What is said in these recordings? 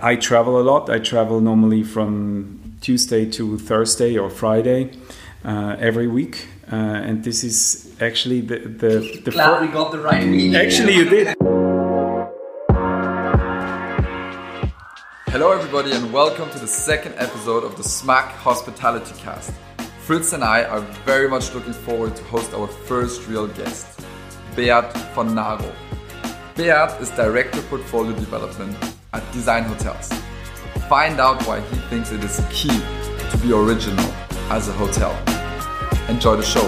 I travel a lot. I travel normally from Tuesday to Thursday or Friday uh, every week, uh, and this is actually the the. the Glad we got the right week. Actually, you did. Hello, everybody, and welcome to the second episode of the Smack Hospitality Cast. Fritz and I are very much looking forward to host our first real guest, Beat von Naro. Beat is Director Portfolio Development at Design Hotels. Find out why he thinks it is key to be original as a hotel. Enjoy the show.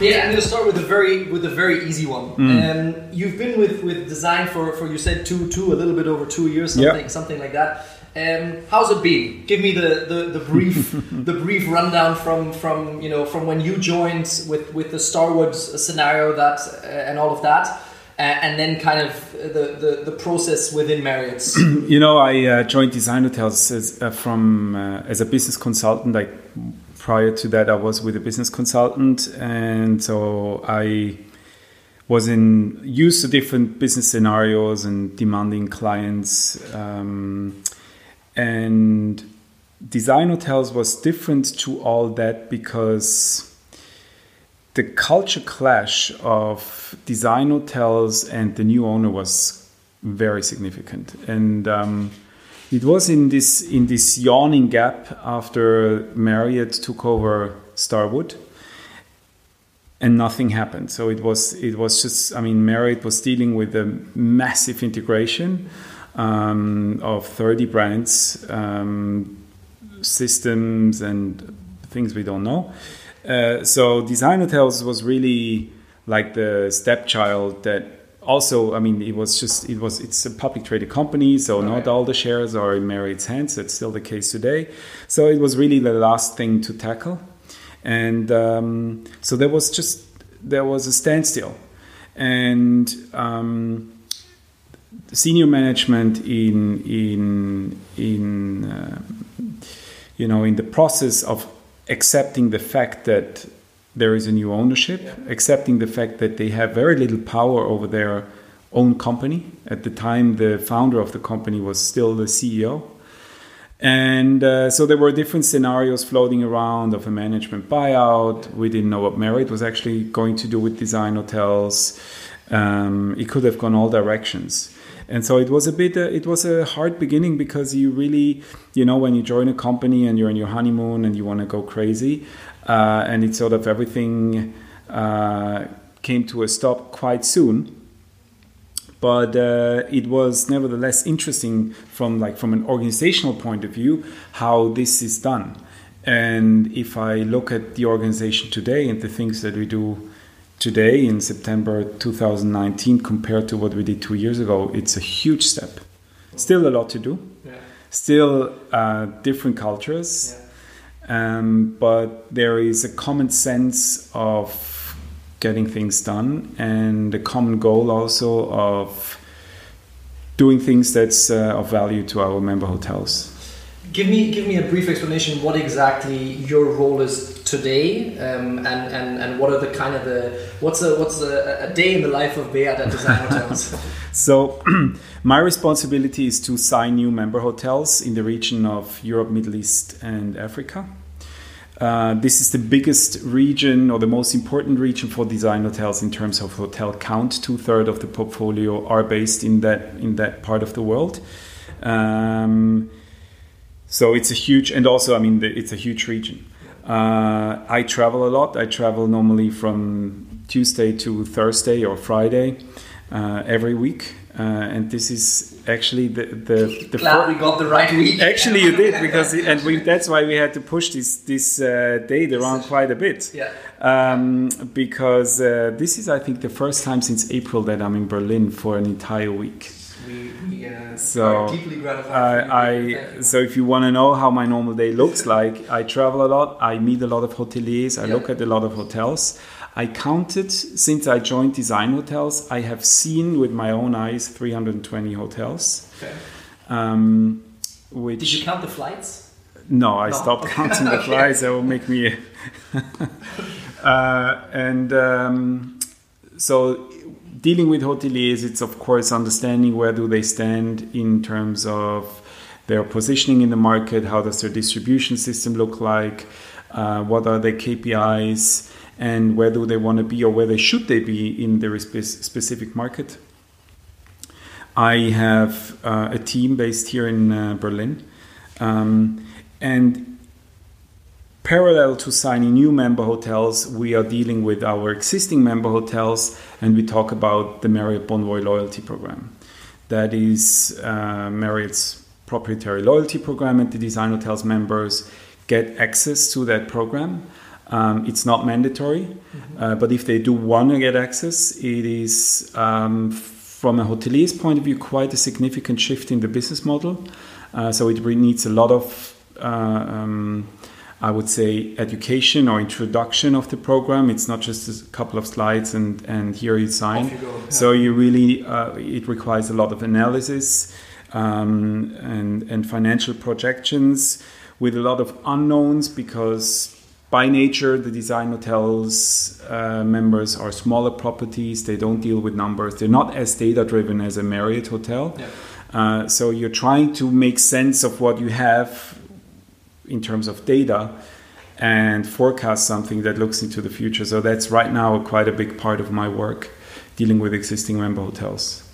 Yeah, I'm going to start with a very with a very easy one. Um, you've been with, with design for, for you said two two a little bit over two years something Yeah. something like that. Um, how's it been? Give me the, the, the brief the brief rundown from from you know from when you joined with with the Starwood scenario that uh, and all of that, and then kind of the, the, the process within Marriott's. You know, I uh, joined Design Hotels as, uh, from uh, as a business consultant. Like prior to that, I was with a business consultant, and so I was in used to different business scenarios and demanding clients. Um, and Design Hotels was different to all that because the culture clash of design hotels and the new owner was very significant. And um, it was in this in this yawning gap after Marriott took over Starwood and nothing happened. So it was it was just I mean Marriott was dealing with a massive integration um, of 30 brands um, systems and things we don't know uh, so design hotels was really like the stepchild that also i mean it was just it was it's a public traded company so not all the shares are in marriott's hands. That's still the case today. So it was really the last thing to tackle. And um, so there was just there was a standstill. And um, senior management in in in uh, you know in the process of accepting the fact that there is a new ownership accepting the fact that they have very little power over their own company at the time the founder of the company was still the ceo and uh, so there were different scenarios floating around of a management buyout. We didn't know what Marriott was actually going to do with design hotels. Um, it could have gone all directions. And so it was a bit, uh, it was a hard beginning because you really, you know, when you join a company and you're on your honeymoon and you want to go crazy, uh, and it's sort of everything uh, came to a stop quite soon. But uh, it was nevertheless interesting from like from an organizational point of view how this is done. And if i look at the organization today and the things that we do today in september 2019 compared to what we did two years ago it's a huge step still a lot to do Yeah. still uh, different cultures um, but there is a common sense of getting things done and a common goal also of doing things that's uh, of value to our member hotels. Give me give me a brief explanation what exactly your role is today, um, and, and and what are the kind of the what's a what's a, a day in the life of Beat at Design Hotels? So, my responsibility is to sign new member hotels in the region of Europe, Middle East, and Africa. Uh, this is the biggest region or the most important region for design hotels in terms of hotel count. Two thirds of the portfolio are based in that in that part of the world. Um, so it's a huge, and also I mean the, it's a huge region. Uh, I travel a lot. I travel normally from Tuesday to Thursday or Friday uh, every week, uh, and this is actually the the, the Glad we got the right week. Actually, you did because, and we, that's why we had to push this this uh, date around quite a bit. Yeah. Um, because uh, this is, I think, the first time since April that I'm in Berlin for an entire week. We, So. I, for you. Thank I so if you want to know how my normal day looks like, I travel a lot. I meet a lot of hoteliers. I Yeah. look at a lot of hotels. I counted since I joined Design Hotels. I have seen with my own eyes 320 hotels. Okay. Um, which Did you count the flights? No, I No. stopped counting the flights. That will make me. uh, and um, so dealing with hoteliers, it's of course understanding where do they stand in terms of their positioning in the market, how does their distribution system look like, uh, what are their KPIs, and where do they want to be or where they should they be in their spe- specific market. I have uh, a team based here in uh, Berlin, um, and parallel to signing new member hotels, we are dealing with our existing member hotels, and we talk about the Marriott Bonvoy loyalty program. That is uh, Marriott's proprietary loyalty program, and the Design Hotels members get access to that program. Um, it's not mandatory, mm-hmm. uh, but if they do want to get access, it is um, from a hotelier's point of view quite a significant shift in the business model. Uh, so it really needs a lot of, uh, um, I would say, education or introduction of the program. It's not just a couple of slides and and here you sign. You yeah. So you really, uh, it requires a lot of analysis um, and and financial projections with a lot of unknowns because by nature, the design hotels uh, members are smaller properties. They don't deal with numbers. They're not as data driven as a Marriott hotel. Yeah. Uh, so you're trying to make sense of what you have in terms of data and forecast something that looks into the future. So that's right now quite a big part of my work dealing with existing member hotels.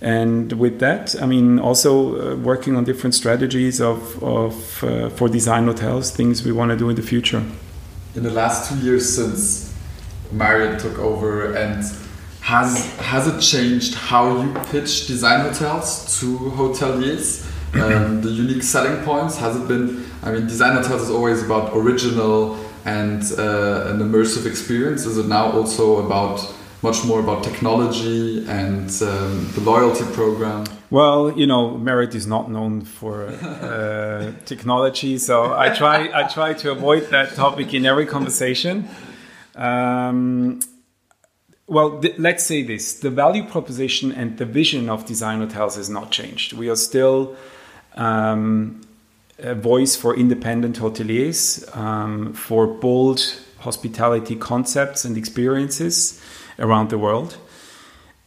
And with that, I mean, also uh, working on different strategies of, of uh, for design hotels, things we want to do in the future. In the last two years since Marriott took over, and has has it changed how you pitch design hotels to hoteliers? Um, the unique selling points has it been? I mean, design hotels is always about original and uh, an immersive experience. Is it now also about much more about technology and um, the loyalty program? Well, you know, Marriott is not known for uh, technology, so I try I try to avoid that topic in every conversation. Um, well, th- let's say this: the value proposition and the vision of design hotels has not changed. We are still um, a voice for independent hoteliers, um, for bold hospitality concepts and experiences around the world.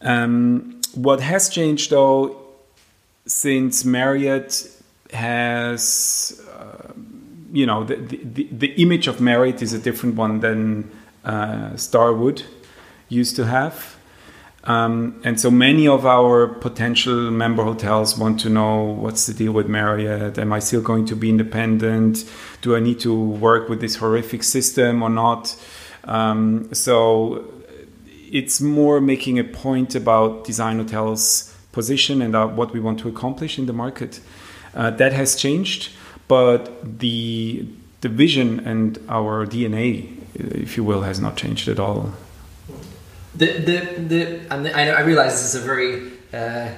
Um, what has changed though, since Marriott has, uh, you know, the, the, the, image of Marriott is a different one than uh, Starwood used to have. Um, and so many of our potential member hotels want to know what's the deal with Marriott? Am I still going to be independent? Do I need to work with this horrific system or not? Um, so it's more making a point about design hotels position and uh, what we want to accomplish in the market uh, that has changed but the the vision and our dna if you will has not changed at all the the, the and I, realize this is a very uh,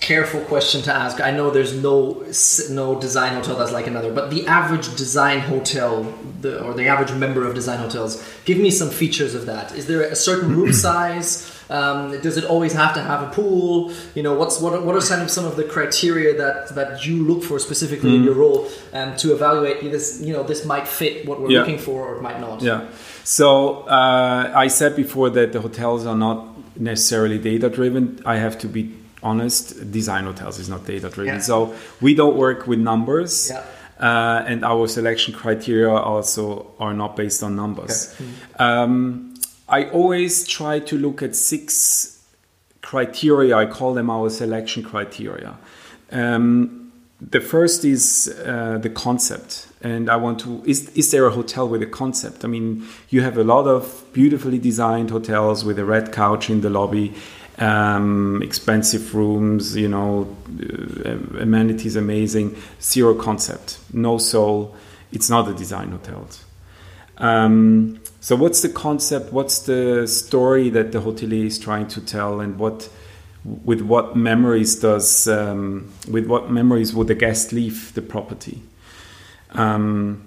careful question to ask. I know there's no no design hotel that's like another, but the average design hotel, the, or the average member of design hotels, give me some features of that. Is there a certain room size? Um, does it always have to have a pool? You know, what's what are, what are kind of some of the criteria that that you look for specifically mm. in your role um, to evaluate this? You know, this might fit what we're yeah. looking for, or it might not. Yeah. So uh, I said before that the hotels are not necessarily data driven. I have to be honest, design hotels is not data driven. Yeah. So we don't work with numbers. Yeah. Uh, and our selection criteria also are not based on numbers. Okay. Mm-hmm. Um, I always try to look at six criteria. I call them our selection criteria. Um, the first is uh, the concept, and I want to is is there a hotel with a concept? I mean, you have a lot of beautifully designed hotels with a red couch in the lobby, um, expensive rooms, you know, uh, amenities amazing, zero concept, no soul. It's not a design hotel. Um, so, what's the concept? What's the story that the hotelier is trying to tell, and what, with what memories does, um, with what memories would the guest leave the property? Um,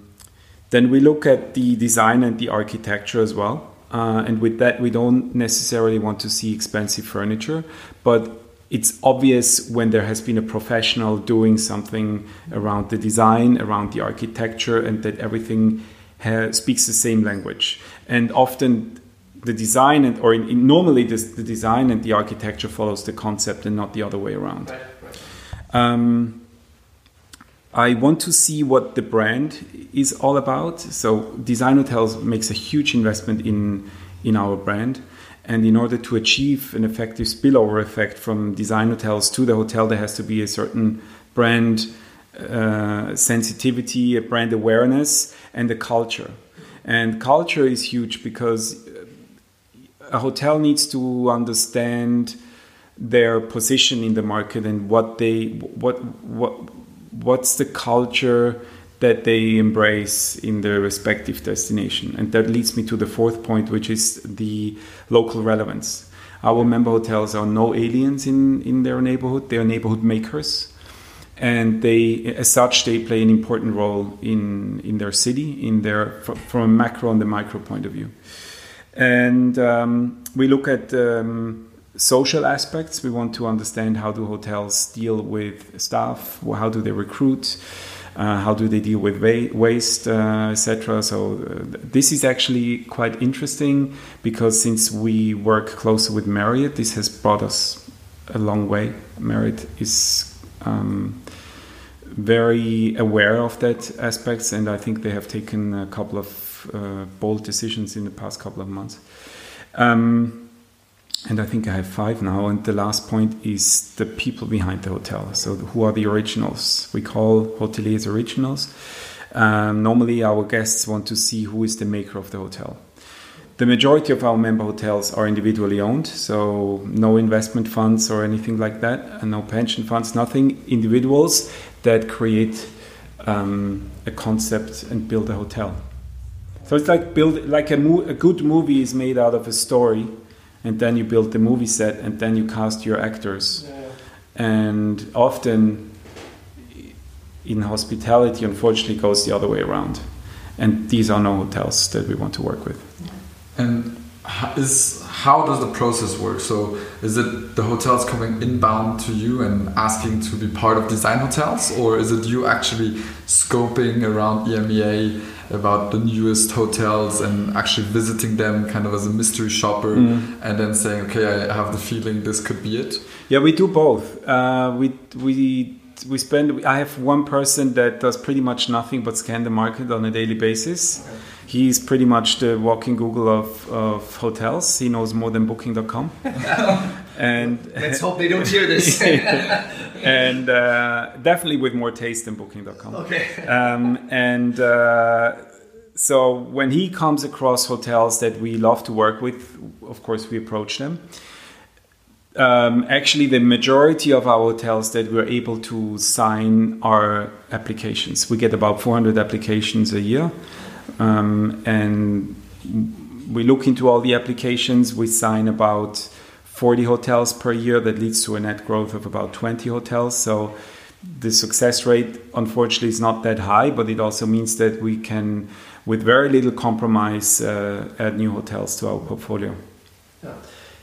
then we look at the design and the architecture as well. Uh, and with that, we don't necessarily want to see expensive furniture, but it's obvious when there has been a professional doing something around the design, around the architecture, and that everything has, speaks the same language. And often the design and or in, in normally this, the design and the architecture follows the concept and not the other way around. Right, right. Um, I want to see what the brand is all about. So Design Hotels makes a huge investment in in our brand. And in order to achieve an effective spillover effect from design hotels to the hotel, there has to be a certain brand uh, sensitivity, a brand awareness, and a culture. And culture is huge because a hotel needs to understand their position in the market and what they what what what's the culture that they embrace in their respective destination. And that leads me to the fourth point, which is the local relevance. Our member hotels are no aliens in, in their neighborhood, they are neighborhood makers. And they, as such, they play an important role in, in their city, in their from a macro and the micro point of view. And um, we look at um, social aspects. We want to understand how do hotels deal with staff, how do they recruit, uh, how do they deal with wa- waste, uh, etc. So uh, this is actually quite interesting because since we work closer with Marriott, this has brought us a long way. Marriott is um, very aware of that aspects, and I think they have taken a couple of uh, bold decisions in the past couple of months. Um, and I think I have five now. And the last point is the people behind the hotel. So, who are the originals? We call hoteliers originals. Um, normally, our guests want to see who is the maker of the hotel. The majority of our member hotels are individually owned, so no investment funds or anything like that, and no pension funds, nothing. Individuals that create um, a concept and build a hotel. So it's like build like a, mo- a good movie is made out of a story and then you build the movie set and then you cast your actors Yeah. and often in hospitality unfortunately goes the other way around and these are no hotels that we want to work with And is how does the process work? So is it the hotels coming inbound to you and asking to be part of design hotels, or is it you actually scoping around EMEA about the newest hotels and actually visiting them kind of as a mystery shopper and then saying, okay, I have the feeling this could be it? yeah we do both. Uh, we we we spend i have one person that does pretty much nothing but scan the market on a daily basis. He's pretty much the walking google of, of hotels. He knows more than booking.com and Let's hope they don't hear this. and uh, definitely with more taste than booking.com okay. um, and uh, so when he comes across hotels that we love to work with of course we approach them. Um, actually the majority of our hotels that we're able to sign are applications. We get about 400 applications a year. Um, and we look into all the applications. We sign about 40 hotels per year that leads to a net growth of about 20 hotels so the success rate unfortunately is not that high but it also means that we can with very little compromise uh, add new hotels to our portfolio Yeah.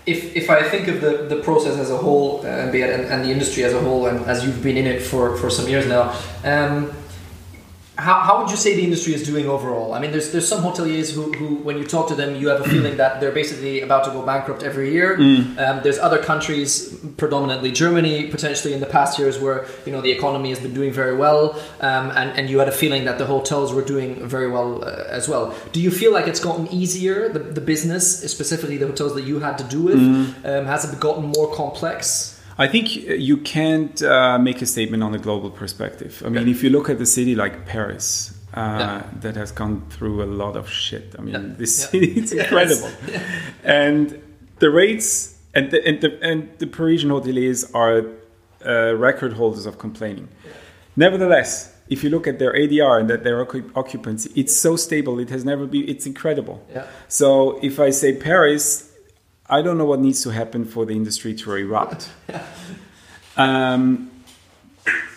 If, if I think of the, the process as a whole, uh, and, and the industry as a whole, and as you've been in it for, for some years now, um, how, how would you say the industry is doing overall? I mean, there's there's some hoteliers who, who when you talk to them, you have a feeling that they're basically about to go bankrupt every year. Um, there's other countries, predominantly Germany, potentially in the past years where you know the economy has been doing very well, um, and and you had a feeling that the hotels were doing very well uh, as well. Do you feel like it's gotten easier, the, the business, specifically the hotels that you had to do with? Um, has it gotten more complex? I think you can't uh, make a statement on a global perspective. I mean, Okay. if you look at a city like Paris, uh, Yeah. that has gone through a lot of shit. I mean, Yeah. this Yeah. city is Yes. incredible, and the rates and the and the, and the Parisian hoteliers are uh, record holders of complaining. Nevertheless, if you look at their ADR and that their occupancy, it's so stable. It has never been. It's incredible. Yeah. So if I say Paris, I don't know what needs to happen for the industry to erupt. um,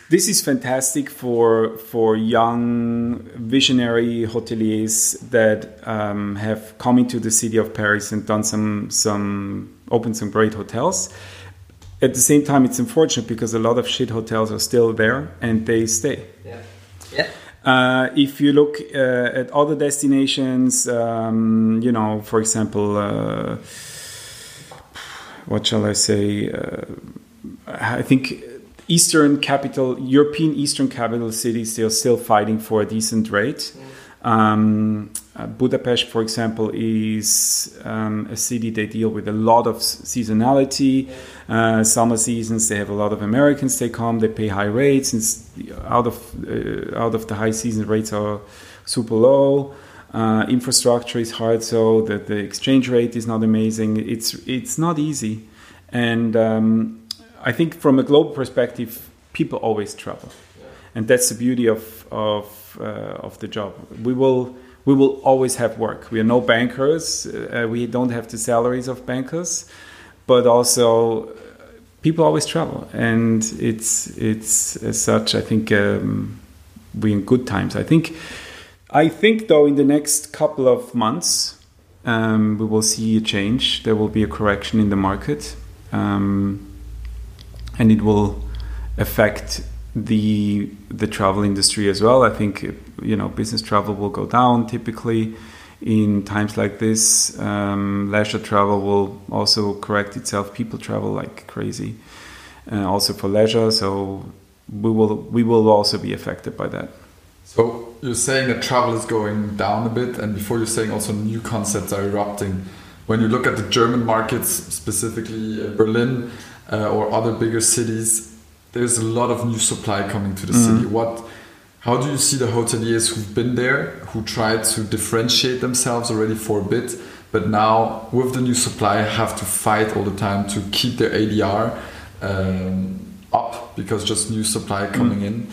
this is fantastic for for young visionary hoteliers that um, have come into the city of Paris and done some some opened some great hotels. At the same time, it's unfortunate because a lot of shit hotels are still there and they stay. Yeah. Yeah. Uh, if you look uh, at other destinations, um, you know, for example, uh, what shall I say? Uh, I think Eastern capital, European Eastern capital cities, they are still fighting for a decent rate. Um, uh, Budapest, for example, is um, a city they deal with a lot of seasonality. Uh, summer seasons, they have a lot of Americans. They come, they pay high rates. And out of uh, out of the high season rates are super low. Uh, infrastructure is hard, so that the exchange rate is not amazing. It's it's not easy, and um, I think from a global perspective, people always travel, and that's the beauty of of uh, of the job. We will we will always have work. We are no bankers. Uh, we don't have the salaries of bankers, but also uh, people always travel, and it's it's as such. I think um, we in good times. I think I think though in the next couple of months um, we will see a change. There will be a correction in the market, um, and it will affect the the travel industry as well. I think you know business travel will go down typically in times like this. Um, leisure travel will also correct itself. People travel like crazy, uh, also for leisure. So we will we will also be affected by that. So you're saying that travel is going down a bit, and before you're saying also new concepts are erupting. When you look at the German markets, specifically uh, Berlin uh, or other bigger cities, there's a lot of new supply coming to the mm. city. What, how do you see the hoteliers who've been there, who tried to differentiate themselves already for a bit, but now with the new supply have to fight all the time to keep their ADR um, up because just new supply mm. coming mm. in.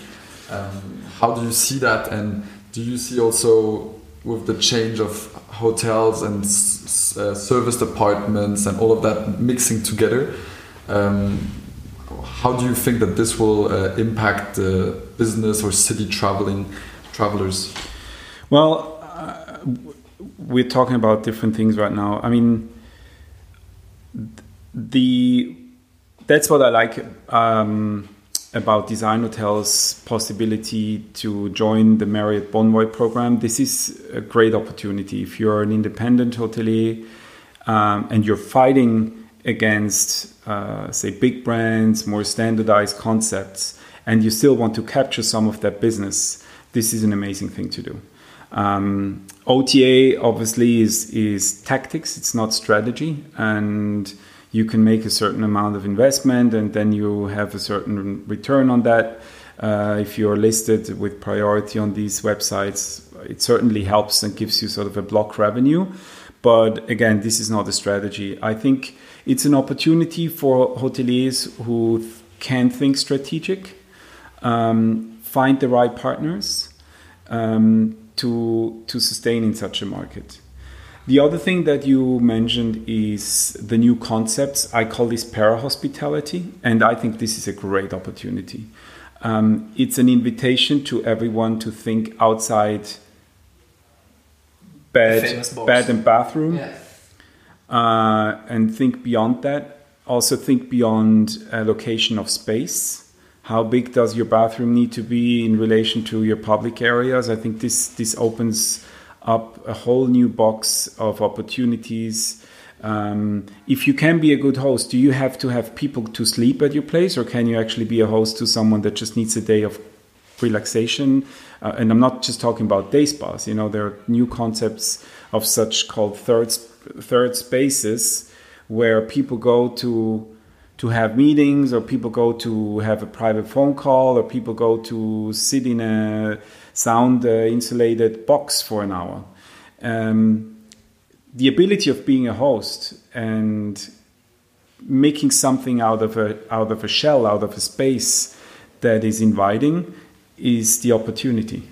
Um, how do you see that, and do you see also with the change of hotels and uh, service departments and all of that mixing together? Um, how do you think that this will uh, impact the business or city traveling travelers? Well, uh, we're talking about different things right now. I mean, the that's what I like um, about Design Hotel's possibility to join the Marriott Bonvoy program. This is a great opportunity if you're an independent hotelier um, and you're fighting against, uh, say, big brands, more standardized concepts, and you still want to capture some of that business, this is an amazing thing to do. Um, OTA obviously is is tactics; it's not strategy, and you can make a certain amount of investment, and then you have a certain return on that. Uh, if you're listed with priority on these websites, it certainly helps and gives you sort of a block revenue. But again, this is not a strategy. I think it's an opportunity for hoteliers who can think strategic, um, find the right partners um, to to sustain in such a market. The other thing that you mentioned is the new concepts. I call this para hospitality, and I think this is a great opportunity. Um, it's an invitation to everyone to think outside bed, bed and bathroom. Yeah uh, and think beyond that. Also, think beyond a location of space. How big does your bathroom need to be in relation to your public areas? I think this this opens up a whole new box of opportunities. Um, if you can be a good host, do you have to have people to sleep at your place, or can you actually be a host to someone that just needs a day of relaxation? Uh, and I'm not just talking about day spas. You know, there are new concepts of such called third third spaces where people go to to have meetings or people go to have a private phone call or people go to sit in a sound uh, insulated box for an hour um, the ability of being a host and making something out of a out of a shell out of a space that is inviting is the opportunity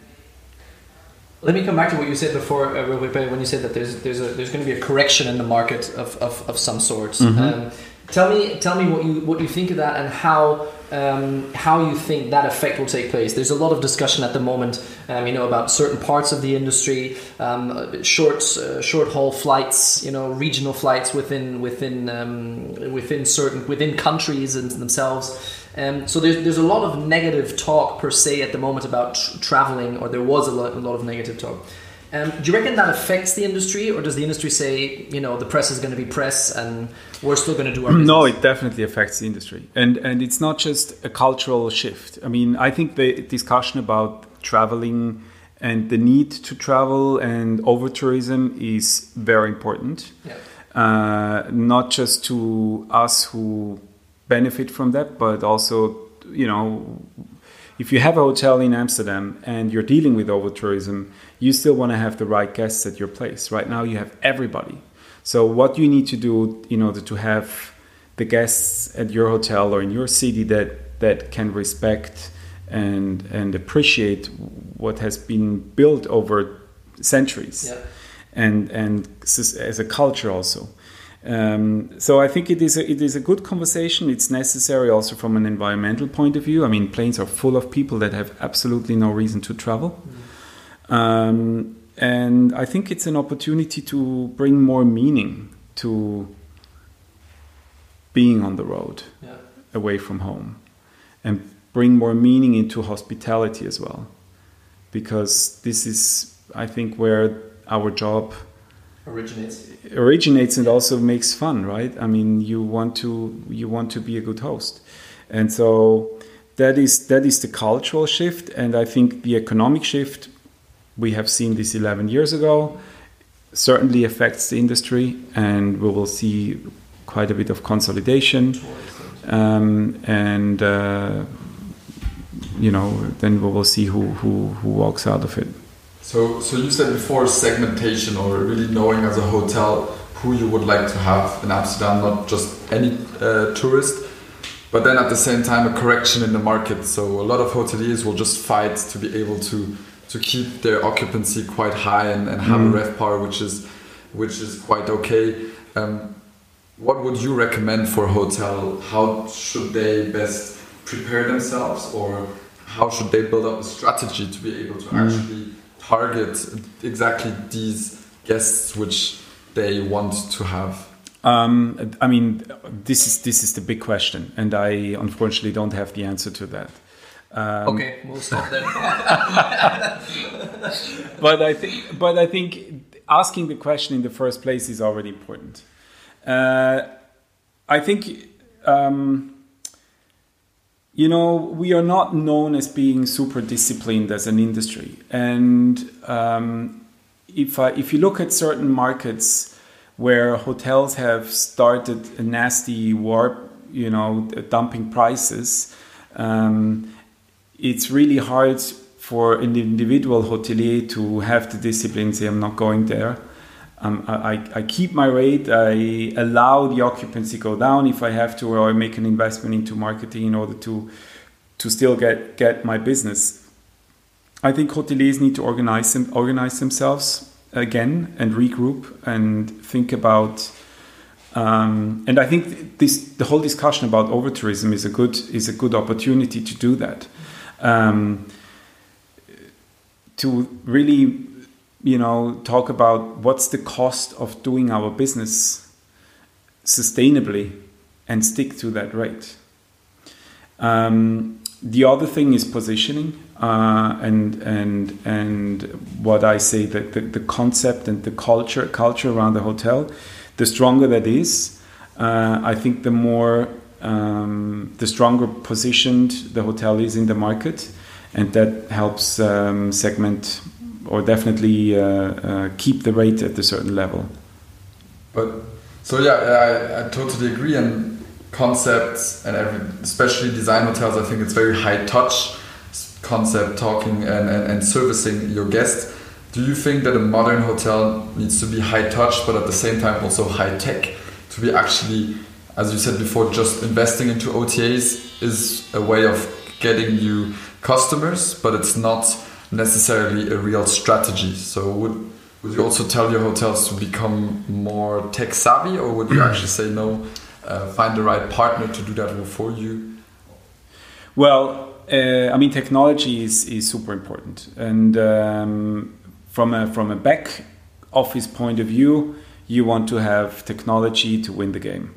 let me come back to what you said before, uh, when you said that there's there's a, there's going to be a correction in the market of, of, of some sort. Mm-hmm. Um, tell me tell me what you what you think of that and how um, how you think that effect will take place. There's a lot of discussion at the moment, um, you know, about certain parts of the industry, um, short uh, short haul flights, you know, regional flights within within um, within certain within countries and themselves. Um, so there's, there's a lot of negative talk per se at the moment about tr- traveling, or there was a lot, a lot of negative talk. Um, do you reckon that affects the industry, or does the industry say, you know, the press is going to be press and we're still going to do our business? No, it definitely affects the industry, and and it's not just a cultural shift. I mean, I think the discussion about traveling and the need to travel and over tourism is very important. Yeah. Uh, not just to us who benefit from that, but also, you know, if you have a hotel in Amsterdam and you're dealing with over tourism, you still want to have the right guests at your place. Right now, you have everybody. So, what you need to do in order to have the guests at your hotel or in your city that that can respect and and appreciate what has been built over centuries, Yeah. and and as a culture also. Um, so I think it is a, it is a good conversation. It's necessary also from an environmental point of view. I mean, planes are full of people that have absolutely no reason to travel, um, and I think it's an opportunity to bring more meaning to being on the road Yeah. away from home and bring more meaning into hospitality as well because this is i think where our job Originates. originates and also makes fun right i mean you want to you want to be a good host and so that is that is the cultural shift and i think the economic shift we have seen this 11 years ago certainly affects the industry and we will see quite a bit of consolidation um, and uh, you know then we will see who, who who walks out of it So, so you said before segmentation or really knowing as a hotel who you would like to have in Amsterdam, not just any uh, tourist, but then at the same time a correction in the market. So a lot of hoteliers will just fight to be able to to keep their occupancy quite high and, and have Mm. a RevPAR which is which is quite okay. Um, what would you recommend for a hotel? How should they best prepare themselves, or how should they build up a strategy to be able to Mm. actually target exactly these guests which they want to have? Um, I mean, this is this is the big question, and I unfortunately don't have the answer to that. Um, Okay, we'll stop there. but I think, but I think asking the question in the first place is already important. Uh, I think, um, you know, we are not known as being super disciplined as an industry, and um, if I, if you look at certain markets where hotels have started a nasty war, you know, dumping prices. Um, it's really hard for an individual hotelier to have the discipline say i'm not going there. Um, I, I keep my rate i allow the occupancy to go down if i have to or i make an investment into marketing in order to to still get get my business. I think hoteliers need to organize them, organize themselves again and regroup and think about um, and I think this the whole discussion about over tourism is a good is a good opportunity to do that um, to really you know talk about what's the cost of doing our business sustainably and stick to that rate. Um, the other thing is positioning uh, and and and what I say that the, the concept and the culture culture around the hotel. The stronger that is uh, I think the more um, the stronger positioned the hotel is in the market and that helps um, segment or definitely uh, uh, keep the rate at a certain level But so yeah, I, I totally agree. And concepts and every, especially design hotels, I think it's very high touch concept talking and, and, and servicing your guests. Do you think that a modern hotel needs to be high touch, but at the same time also high tech to be actually, as you said before, just investing into OTAs is a way of getting you customers, but it's not necessarily a real strategy. So would would you also tell your hotels to become more tech savvy, or would you actually say no, uh, find the right partner to do that for you? Well, uh, I mean, technology is, is super important, and um, from a from a back office point of view, you want to have technology to win the game.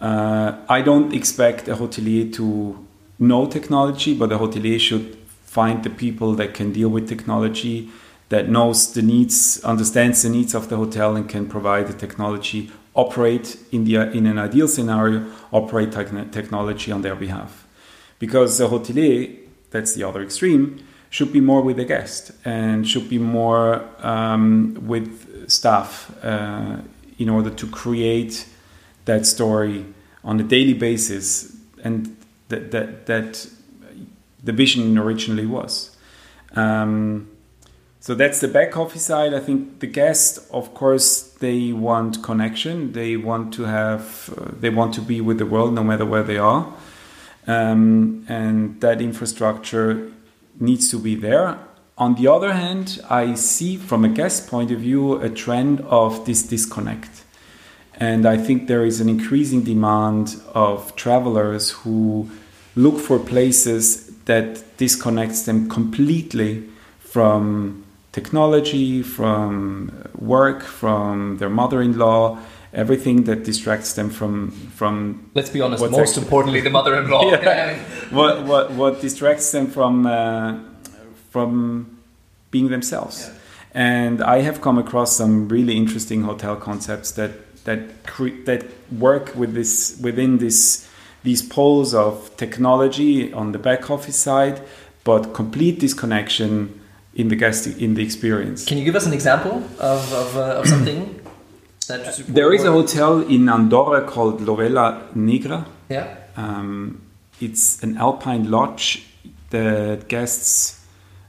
Uh, I don't expect a hotelier to know technology, but a hotelier should find the people that can deal with technology, that knows the needs, understands the needs of the hotel, and can provide the technology. Operate in the in an ideal scenario, operate technology on their behalf, because the hotelier, that's the other extreme, should be more with the guest and should be more um, with staff uh, in order to create that story on a daily basis and that that that the vision originally was. Um, so that's the back office side. I think the guest, of course, they want connection. They want to have, uh, they want to be with the world no matter where they are, um, and that infrastructure needs to be there. On the other hand, I see from a guest point of view a trend of this disconnect. And I think there is an increasing demand of travelers who look for places that disconnects them completely from technology, from work, from their mother-in-law, everything that distracts them from from. Let's be honest. Most actually, importantly, the mother-in-law. yeah. what what what distracts them from uh, from being themselves. Yeah. And I have come across some really interesting hotel concepts that that cre- that work with this within this these poles of technology on the back office side, but complete disconnection in the guest in the experience. Can you give us an example of, of, uh, of something? there is a hotel in Andorra called L'Ovella Negra. Yeah. Um, it's an alpine lodge that guests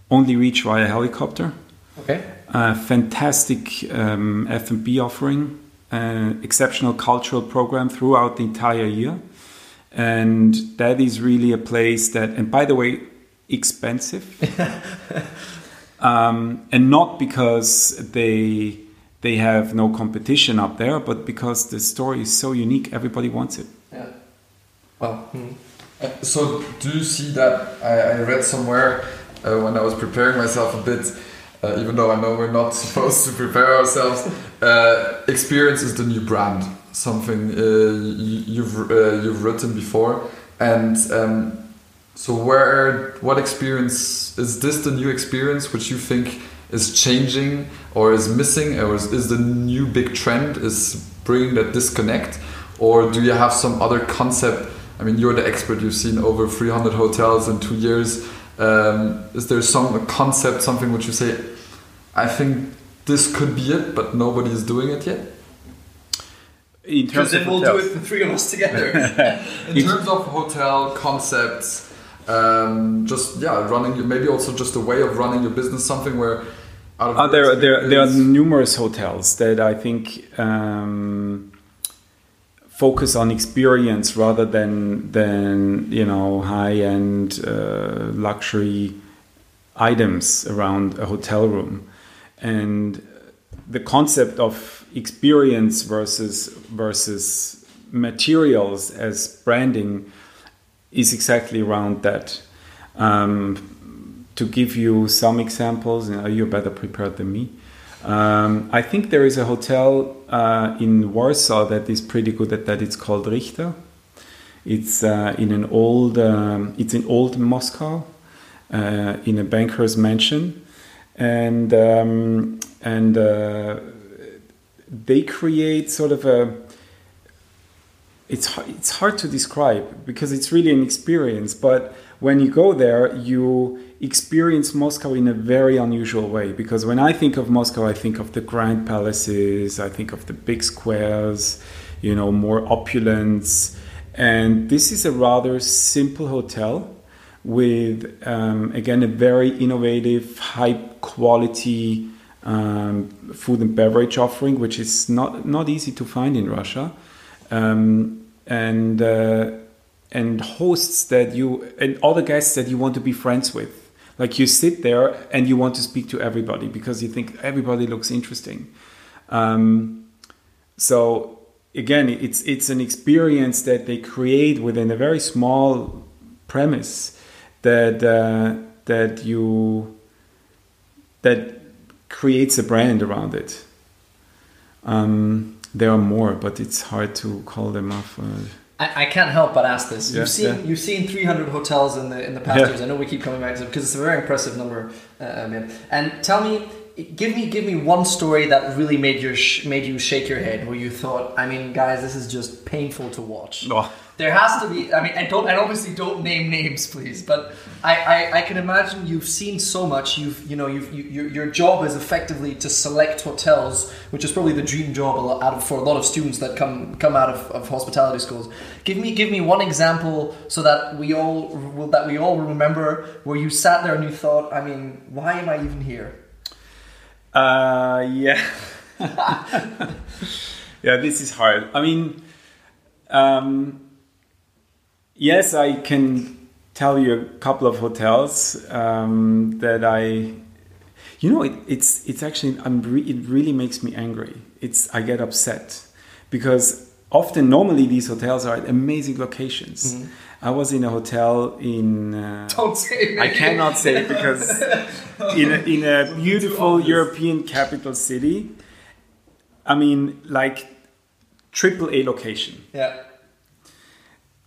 only reach via helicopter. Okay. A fantastic um, F&B offering, uh, exceptional cultural program throughout the entire year. And that is really a place that and by the way expensive. Um, and not because they they have no competition up there but because the story is so unique everybody wants it. Yeah. Well hmm. uh, so do you see that i, I read somewhere uh, when i was preparing myself a bit uh, even though i know we're not supposed to prepare ourselves uh, experience is the new brand. Something uh, you've uh, you've written before, and um, so where what experience is this the new experience which you think is changing or is missing or is, is the new big trend is bringing that disconnect? Or do you have some other concept? I mean you're the expert. You've seen over 300 hotels in two years um, is there some concept something which you say i think this could be it but nobody is doing it yet in terms then we'll do it the three of us together. in terms of hotel concepts, um, just yeah, running maybe also just a way of running your business, something where. Uh, there, there, there are numerous hotels that I think um, focus on experience rather than than you know high end uh, luxury items around a hotel room, and the concept of experience versus versus materials as branding is exactly around that. Um, to give you some examples, you know, you're better prepared than me. Um, I think there is a hotel uh, in Warsaw that is pretty good at that. It's called Richter. It's uh, in an old, um, it's in old Moscow, uh, in a banker's mansion, and um, and uh, they create sort of a it's it's hard to describe because it's really an experience but when you go there you experience Moscow in a very unusual way because when I think of Moscow I think of the grand palaces I think of the big squares you know more opulence and this is a rather simple hotel with um, again a very innovative high quality um, food and beverage offering, which is not not easy to find in Russia, um, and uh, and hosts that you and all the guests that you want to be friends with. Like you sit there and you want to speak to everybody because you think everybody looks interesting. Um, so again, it's it's an experience that they create within a very small premise that uh, that you that creates a brand around it. Um, there are more, but it's hard to call them off. Uh, I, I can't help but ask this. Yeah, you've seen yeah. you've seen 300 hotels in the in the past Yeah. years. I know we keep coming back to it because it's a very impressive number. Uh, man. And tell me, give me give me one story that really made your sh- made you shake your head, where you thought, I mean, guys, this is just painful to watch. Oh. There has to be. I mean, and don't and obviously don't name names, please. But I, I, I can imagine you've seen so much. You've you know you've you, your, your job is effectively to select hotels, which is probably the dream job out of, for a lot of students that come come out of, of hospitality schools. Give me give me one example so that we all will that we all remember where you sat there and you thought, I mean, why am I even here? Uh, yeah. yeah, this is hard. I mean, um, yes, I can tell you a couple of hotels um, that I, you know, it, it's it's actually I'm re- it really makes me angry. It's I get upset because often normally these hotels are at amazing locations. I was in a hotel in. Uh, Don't say. it. I cannot say it because in a, in a beautiful European capital city, I mean, like triple A location, Yeah.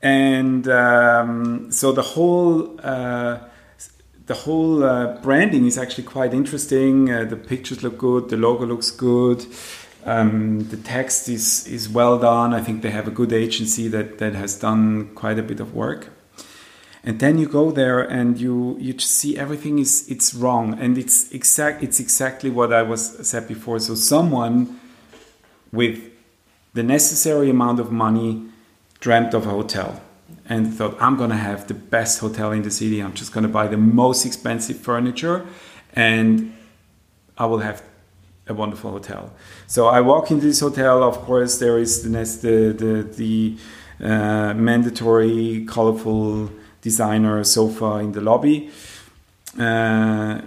And um, so the whole uh, the whole uh, branding is actually quite interesting. Uh, the pictures look good, the logo looks good. Um, the text is, is well done. I think they have a good agency that, that has done quite a bit of work and then you go there and you you see everything is it's wrong and it's exact it's exactly what I was said before so someone with the necessary amount of money dreamt of a hotel and thought I'm going to have the best hotel in the city I'm just going to buy the most expensive furniture and I will have a wonderful hotel. So I walk into this hotel. Of course, there is the the the, the uh, mandatory colorful designer sofa in the lobby. Uh,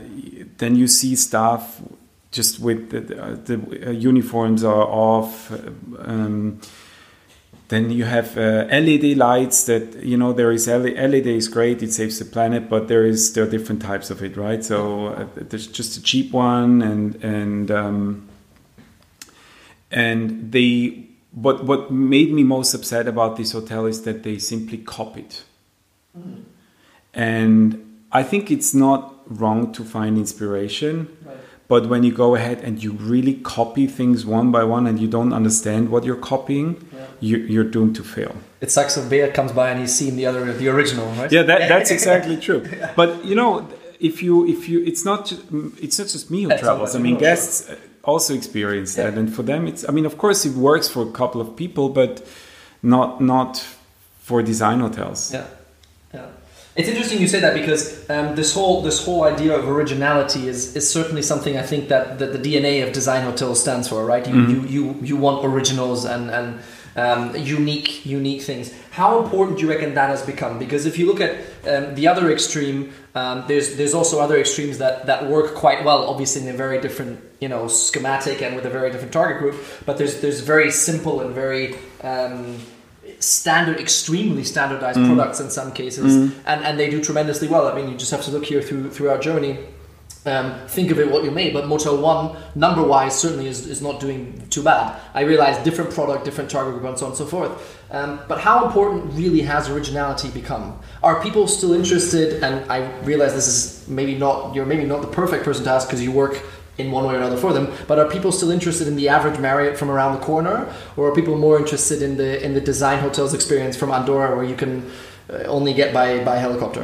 then you see staff just with the, the uniforms are off. Um, then you have uh, LED lights that you know there is LED is great it saves the planet but there is there are different types of it right? So uh, there's just a cheap one and and um, and they what what made me most upset about this hotel is that they simply copied. And I think it's not wrong to find inspiration. Right. But when you go ahead and you really copy things one by one and you don't understand what you're copying, Yeah. you, you're doomed to fail. It's like if Beat comes by and he's seen the other, the original, right? Yeah, that, that's exactly true. But you know, if you if you, it's not just, it's not just me who That's travels. I mean, guests uh, also experience that, Yeah. and for them, it's. I mean, of course, it works for a couple of people, but not not for design hotels. Yeah, yeah. It's interesting you say that because um, this whole this whole idea of originality is, is certainly something I think that, that the DNA of design hotels stands for, right? You you, you, you want originals and and um, unique unique things. How important do you reckon that has become? Because if you look at um, the other extreme, um, there's there's also other extremes that, that work quite well, obviously in a very different you know schematic and with a very different target group. But there's there's very simple and very um, standard, extremely standardized products in some cases, and, and they do tremendously well. I mean, you just have to look here through through our journey. Um, think of it what you may, but Motel One, number wise, certainly is, is not doing too bad. I realize different product, different target group, and so on and so forth. Um, but how important really has originality become? Are people still interested? And I realize this is maybe not you're maybe not the perfect person to ask because you work in one way or another for them. But are people still interested in the average Marriott from around the corner, or are people more interested in the in the design hotels experience from Andorra, where you can uh, only get by by helicopter?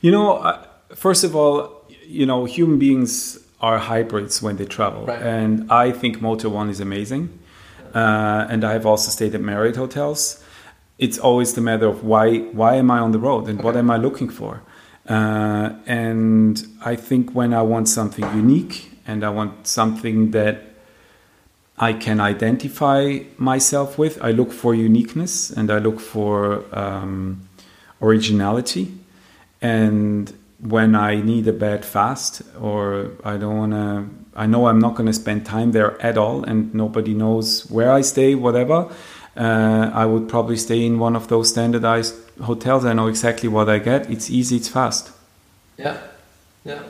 You know, uh, first of all, you know, human beings are hybrids when they travel, Right. and I think Motel One is amazing. Uh, and I've also stayed at Marriott hotels. It's always the matter of why why am I on the road and what am I looking for? Uh, and I think when I want something unique and I want something that I can identify myself with, I look for uniqueness and I look for um, originality. And when I need a bed fast or I don't want to, I know I'm not going to spend time there at all and nobody knows where I stay, whatever, uh, I would probably stay in one of those standardized hotels. I know exactly what I get. It's easy, it's fast. Yeah, yeah.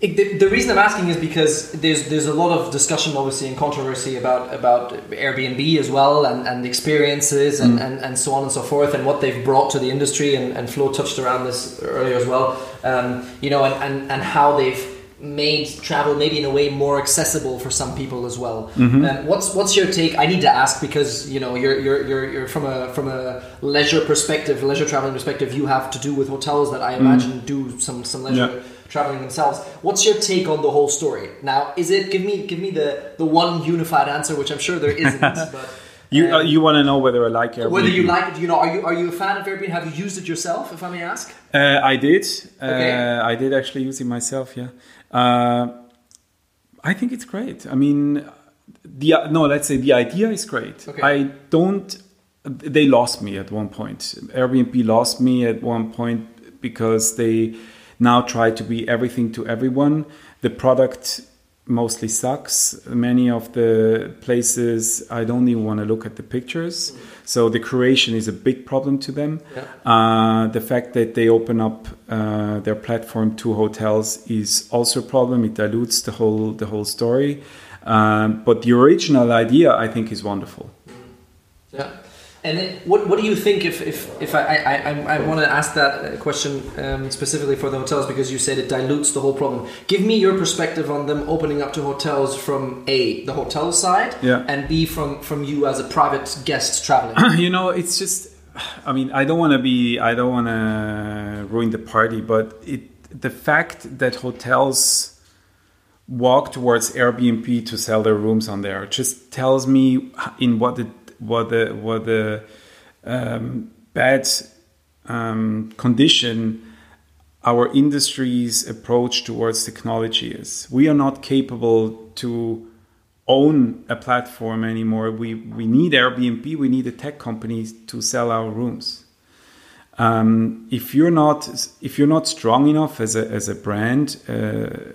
It, the, the reason I'm asking is because there's there's a lot of discussion, obviously, and controversy about about Airbnb as well, and, and experiences, and, and, and so on and so forth, and what they've brought to the industry. And, and Flo touched around this earlier as well. Um, you know, and, and, and how they've made travel maybe in a way more accessible for some people as well. Mm-hmm. Um, what's what's your take? I need to ask because you know you're, you're you're you're from a from a leisure perspective, leisure traveling perspective. You have to do with hotels that I imagine do some some leisure Mm. Yeah. Traveling themselves. What's your take on the whole story? Now, is it give me give me the the one unified answer, which I'm sure there isn't, but. You um, uh, you want to know whether I like Airbnb? whether you like it, you know, are you are you a fan of Airbnb? Have you used it yourself, if I may ask? Uh, I did. Uh, I did actually use it myself. Yeah. Uh, I think it's great. I mean, the no, let's say the idea is great. Okay. I don't. They lost me at one point. Airbnb lost me at one point because they now try to be everything to everyone. The product mostly sucks. Many of the places I don't even want to look at the pictures. So the curation is a big problem to them. Yeah. Uh, the fact that they open up uh, their platform to hotels is also a problem. It dilutes the whole the whole story. Um, but the original idea, I think, is wonderful. Yeah. And then what, what do you think if, if, if I, I, I, I want to ask that uh, question um, specifically for the hotels because you said it dilutes the whole problem. Give me your perspective on them opening up to hotels from A, the hotel side, Yeah. and B, from, from you as a private guest traveling. you know, it's just. I mean, I don't want to be. I don't want to ruin the party, but it the fact that hotels walk towards Airbnb to sell their rooms on there just tells me in what the what the what the um, bad um, condition our industry's approach towards technology is. We are not capable to own a platform anymore. We we need Airbnb. We need a tech company to sell our rooms. Um, if you're not if you're not strong enough as a as a brand uh,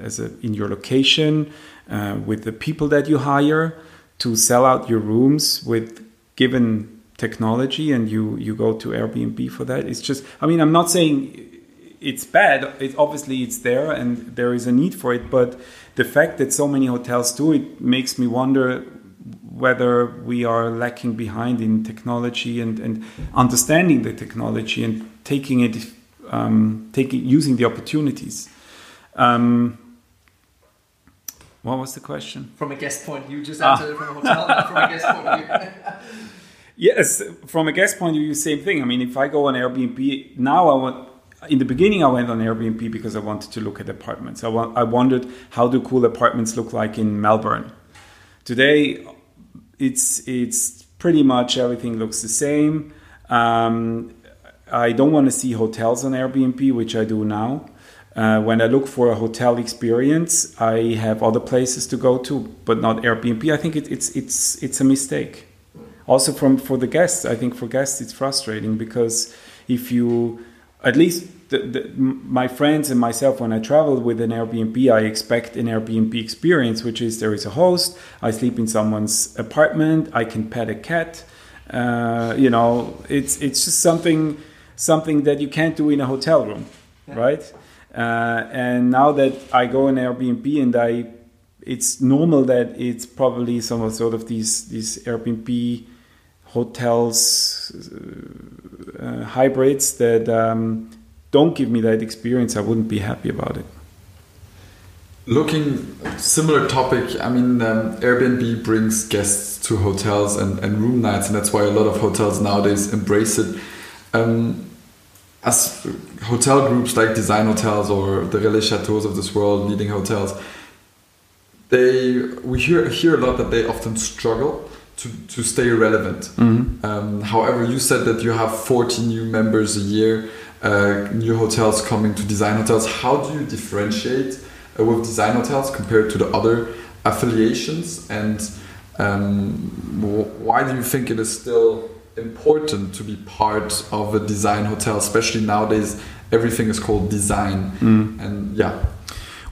as a in your location uh, with the people that you hire to sell out your rooms with given technology and you you go to Airbnb for that it's just I mean I'm not saying it's bad it obviously it's there and there is a need for it but the fact that so many hotels do it makes me wonder whether we are lacking behind in technology and, and understanding the technology and taking it, um, taking using the opportunities. Um, what was the question? From a guest point, you just Ah. it from a hotel, not from a guest point of view. Yes, from a guest point of view, same thing. I mean, if I go on Airbnb now, I want. In the beginning, I went on Airbnb because I wanted to look at apartments. I, wa- I wondered how do cool apartments look like in Melbourne. Today, it's it's pretty much everything looks the same. Um, I don't want to see hotels on Airbnb, which I do now. Uh, when I look for a hotel experience, I have other places to go to, but not Airbnb. I think it, it's it's it's a mistake. Also, from for the guests, I think for guests it's frustrating because if you, at least the, the, my friends and myself, when I travel with an Airbnb, I expect an Airbnb experience, which is there is a host, I sleep in someone's apartment, I can pet a cat. Uh, you know, it's it's just something something that you can't do in a hotel room, right? Uh, and now that I go on Airbnb and I, it's normal that it's probably some of sort of these these Airbnb hotels uh, hybrids that um, don't give me that experience. I wouldn't be happy about it. Looking similar topic, I mean, um, Airbnb brings guests to hotels and, and room nights, and that's why a lot of hotels nowadays embrace it. Um, as hotel groups like Design Hotels or the Relais Chateaux of this world, leading hotels, they we hear hear a lot that they often struggle to, to stay relevant. Um, however, you said that you have 40 new members a year, uh, new hotels coming to design hotels. How do you differentiate uh, with design hotels compared to the other affiliations? And um, wh- why do you think it is still important to be part of a design hotel, especially nowadays? Everything is called design, mm. and yeah,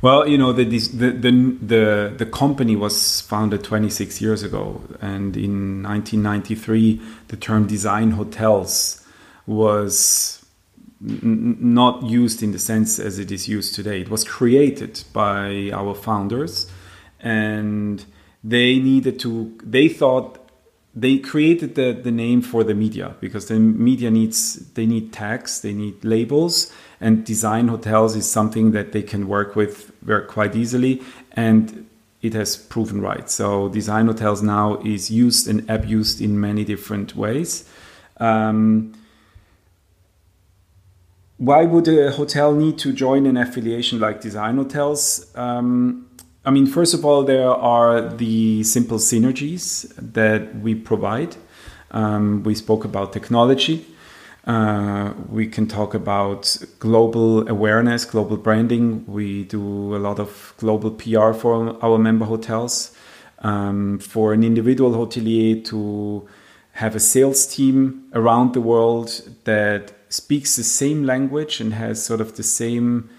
Well, you know, the, the the the the company was founded 26 years ago, and in 1993, the term design hotels was n- not used in the sense as it is used today. It was created by our founders, and they needed to. They thought they created the, the name for the media because the media needs they need tags, they need labels, and design hotels is something that they can work with very quite easily, and it has proven right. So design hotels now is used and abused in many different ways. Um, why would a hotel need to join an affiliation like Design Hotels? Um, I mean, first of all, there are the simple synergies that we provide. Um, we spoke about technology. Uh, we can talk about global awareness, global branding. We do a lot of global PR for our member hotels. Um, for an individual hotelier to have a sales team around the world that speaks the same language and has sort of the same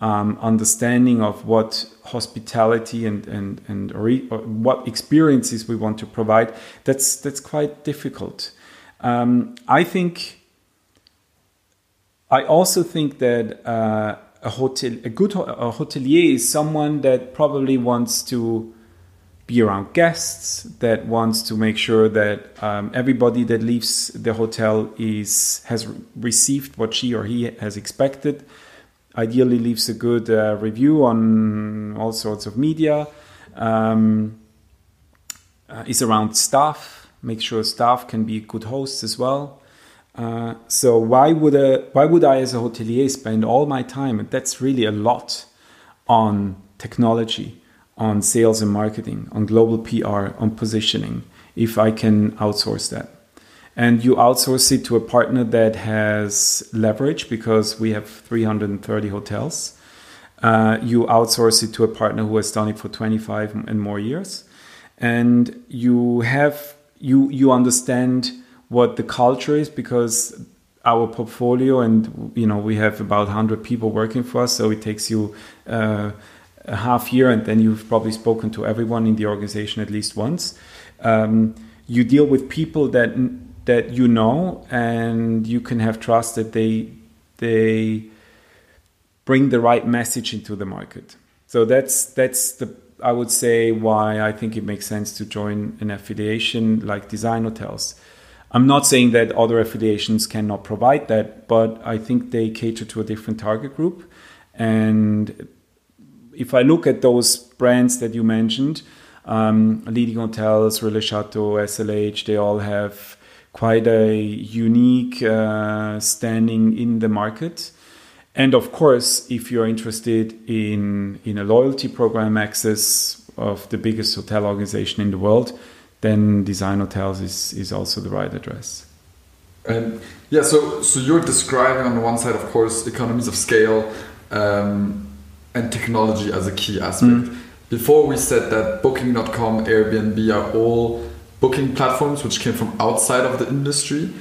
um, understanding of what hospitality and and and re- what experiences we want to provide. That's that's quite difficult. Um, I think. I also think that uh, a hotel, a good ho- a hotelier is someone that probably wants to be around guests, that wants to make sure that um, everybody that leaves the hotel is has received what she or he has expected. Ideally, leaves a good uh, review on all sorts of media. Um, uh, is around staff, make sure staff can be good hosts as well. Uh, so why would a why would I as a hotelier spend all my time and that's really a lot on technology on sales and marketing, on global PR, on positioning, if I can outsource that. And you outsource it to a partner that has leverage because we have 330 hotels. Uh, you outsource it to a partner who has done it for 25 and more years. And you have you you understand what the culture is because our portfolio and you know we have about 100 people working for us so it takes you uh, a half year and then you've probably spoken to everyone in the organization at least once um, you deal with people that that you know and you can have trust that they they bring the right message into the market. So that's that's the i would say why i think it makes sense to join an affiliation like design hotels. I'm not saying that other affiliations cannot provide that but i think they cater to a different target group. And if I look at those brands that you mentioned, um, leading hotels, Relais Chateau, SLH, they all have quite a unique uh, standing in the market. And of course, if you're interested in, in a loyalty program access of the biggest hotel organization in the world, then Design Hotels is, is also the right address. And yeah, so so you're describing on the one side, of course, economies of scale, um, and technology as a key aspect. Mm. Before we said that Booking.com, Airbnb are all booking platforms which came from outside of the industry.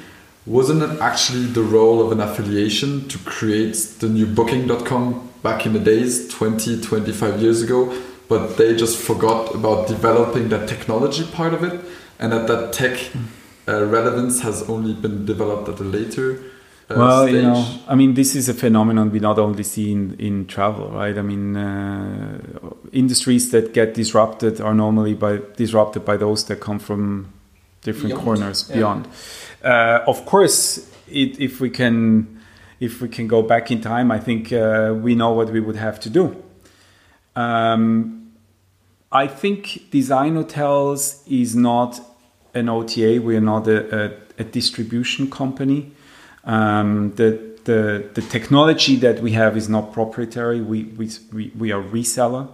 Wasn't it actually the role of an affiliation to create the new Booking.com back in the days, 20, 25 years ago? But they just forgot about developing that technology part of it, and that that tech uh, relevance has only been developed at a later uh, well, stage. you know, I mean, this is a phenomenon we not only see in, in travel, right? I mean, uh, industries that get disrupted are normally by disrupted by those that come from different beyond. corners yeah. beyond. Uh, of course, it, if we can, if we can go back in time, I think uh, we know what we would have to do. Um, I think design hotels is not an OTA. We are not a, a, a distribution company um, the, the, the technology that we have is not proprietary. We, we, we, we are reseller,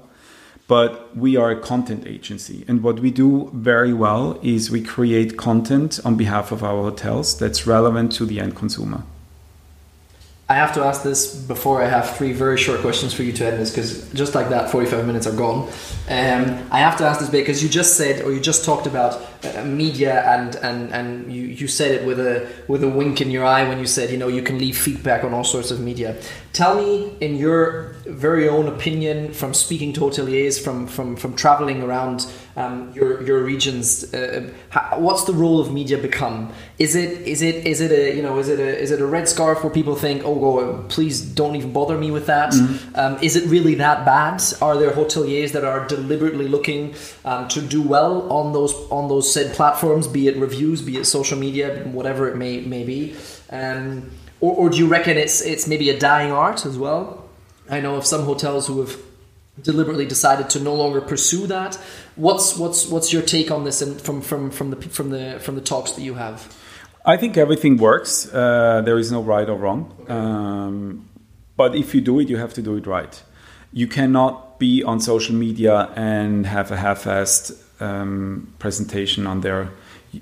but we are a content agency. And what we do very well is we create content on behalf of our hotels that's relevant to the end consumer. I have to ask this before I have three very short questions for you to end this because just like that, 45 minutes are gone. Um, I have to ask this because you just said or you just talked about uh, media and, and, and you, you said it with a with a wink in your eye when you said you know you can leave feedback on all sorts of media. Tell me in your very own opinion from speaking to hoteliers from from from traveling around um, your your regions. Uh, how, what's the role of media become? Is it is it is it a you know is it a is it a red scarf where people think oh go please don't even bother me with that? Mm-hmm. Um, is it really that bad? Are there hoteliers that are deliberately looking um, to do well on those on those said platforms, be it reviews, be it social media, whatever it may may be? Um, or, or do you reckon it's it's maybe a dying art as well? I know of some hotels who have deliberately decided to no longer pursue that. What's what's what's your take on this and from from from the from the from the talks that you have? I think everything works. Uh, there is no right or wrong. Um, but if you do it, you have to do it right. You cannot be on social media and have a half-assed um, presentation on there.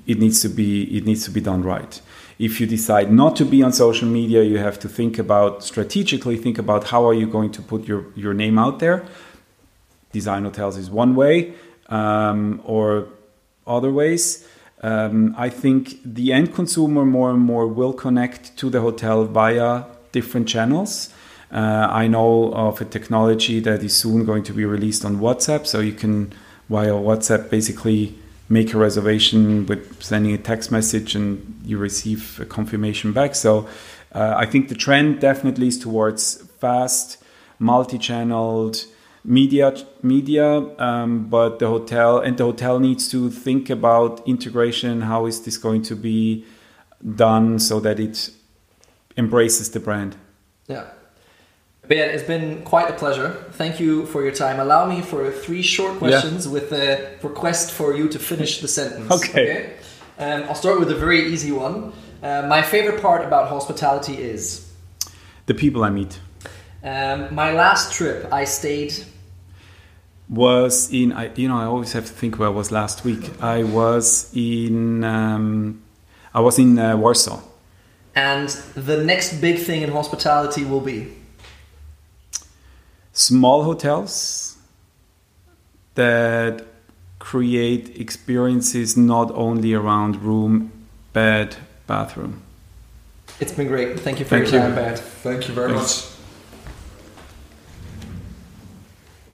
It needs to be it needs to be done right. If you decide not to be on social media, you have to think about strategically think about how are you going to put your your name out there. Design hotels is one way, um, or other ways. Um, I think the end consumer more and more will connect to the hotel via different channels. Uh, I know of a technology that is soon going to be released on WhatsApp, so you can via WhatsApp basically make a reservation with sending a text message and you receive a confirmation back. So uh, I think the trend definitely is towards fast, multi-channeled media media um, but the hotel and the hotel needs to think about integration how is this going to be done so that it embraces the brand Yeah. Beat, it's been quite a pleasure. Thank you for your time. Allow me for three short questions with a request for you to finish the sentence. Okay. Um, I'll start with a very easy one. Uh, my favorite part about hospitality is the people i meet um, my last trip. I stayed. was in I, you know i always have to think where i was last week i was in um, i was in uh, warsaw And the next big thing in hospitality will be small hotels that create experiences not only around room bed bathroom It's been great. Thank you for Thank your you. time, Beat. Thank you very Thanks. much.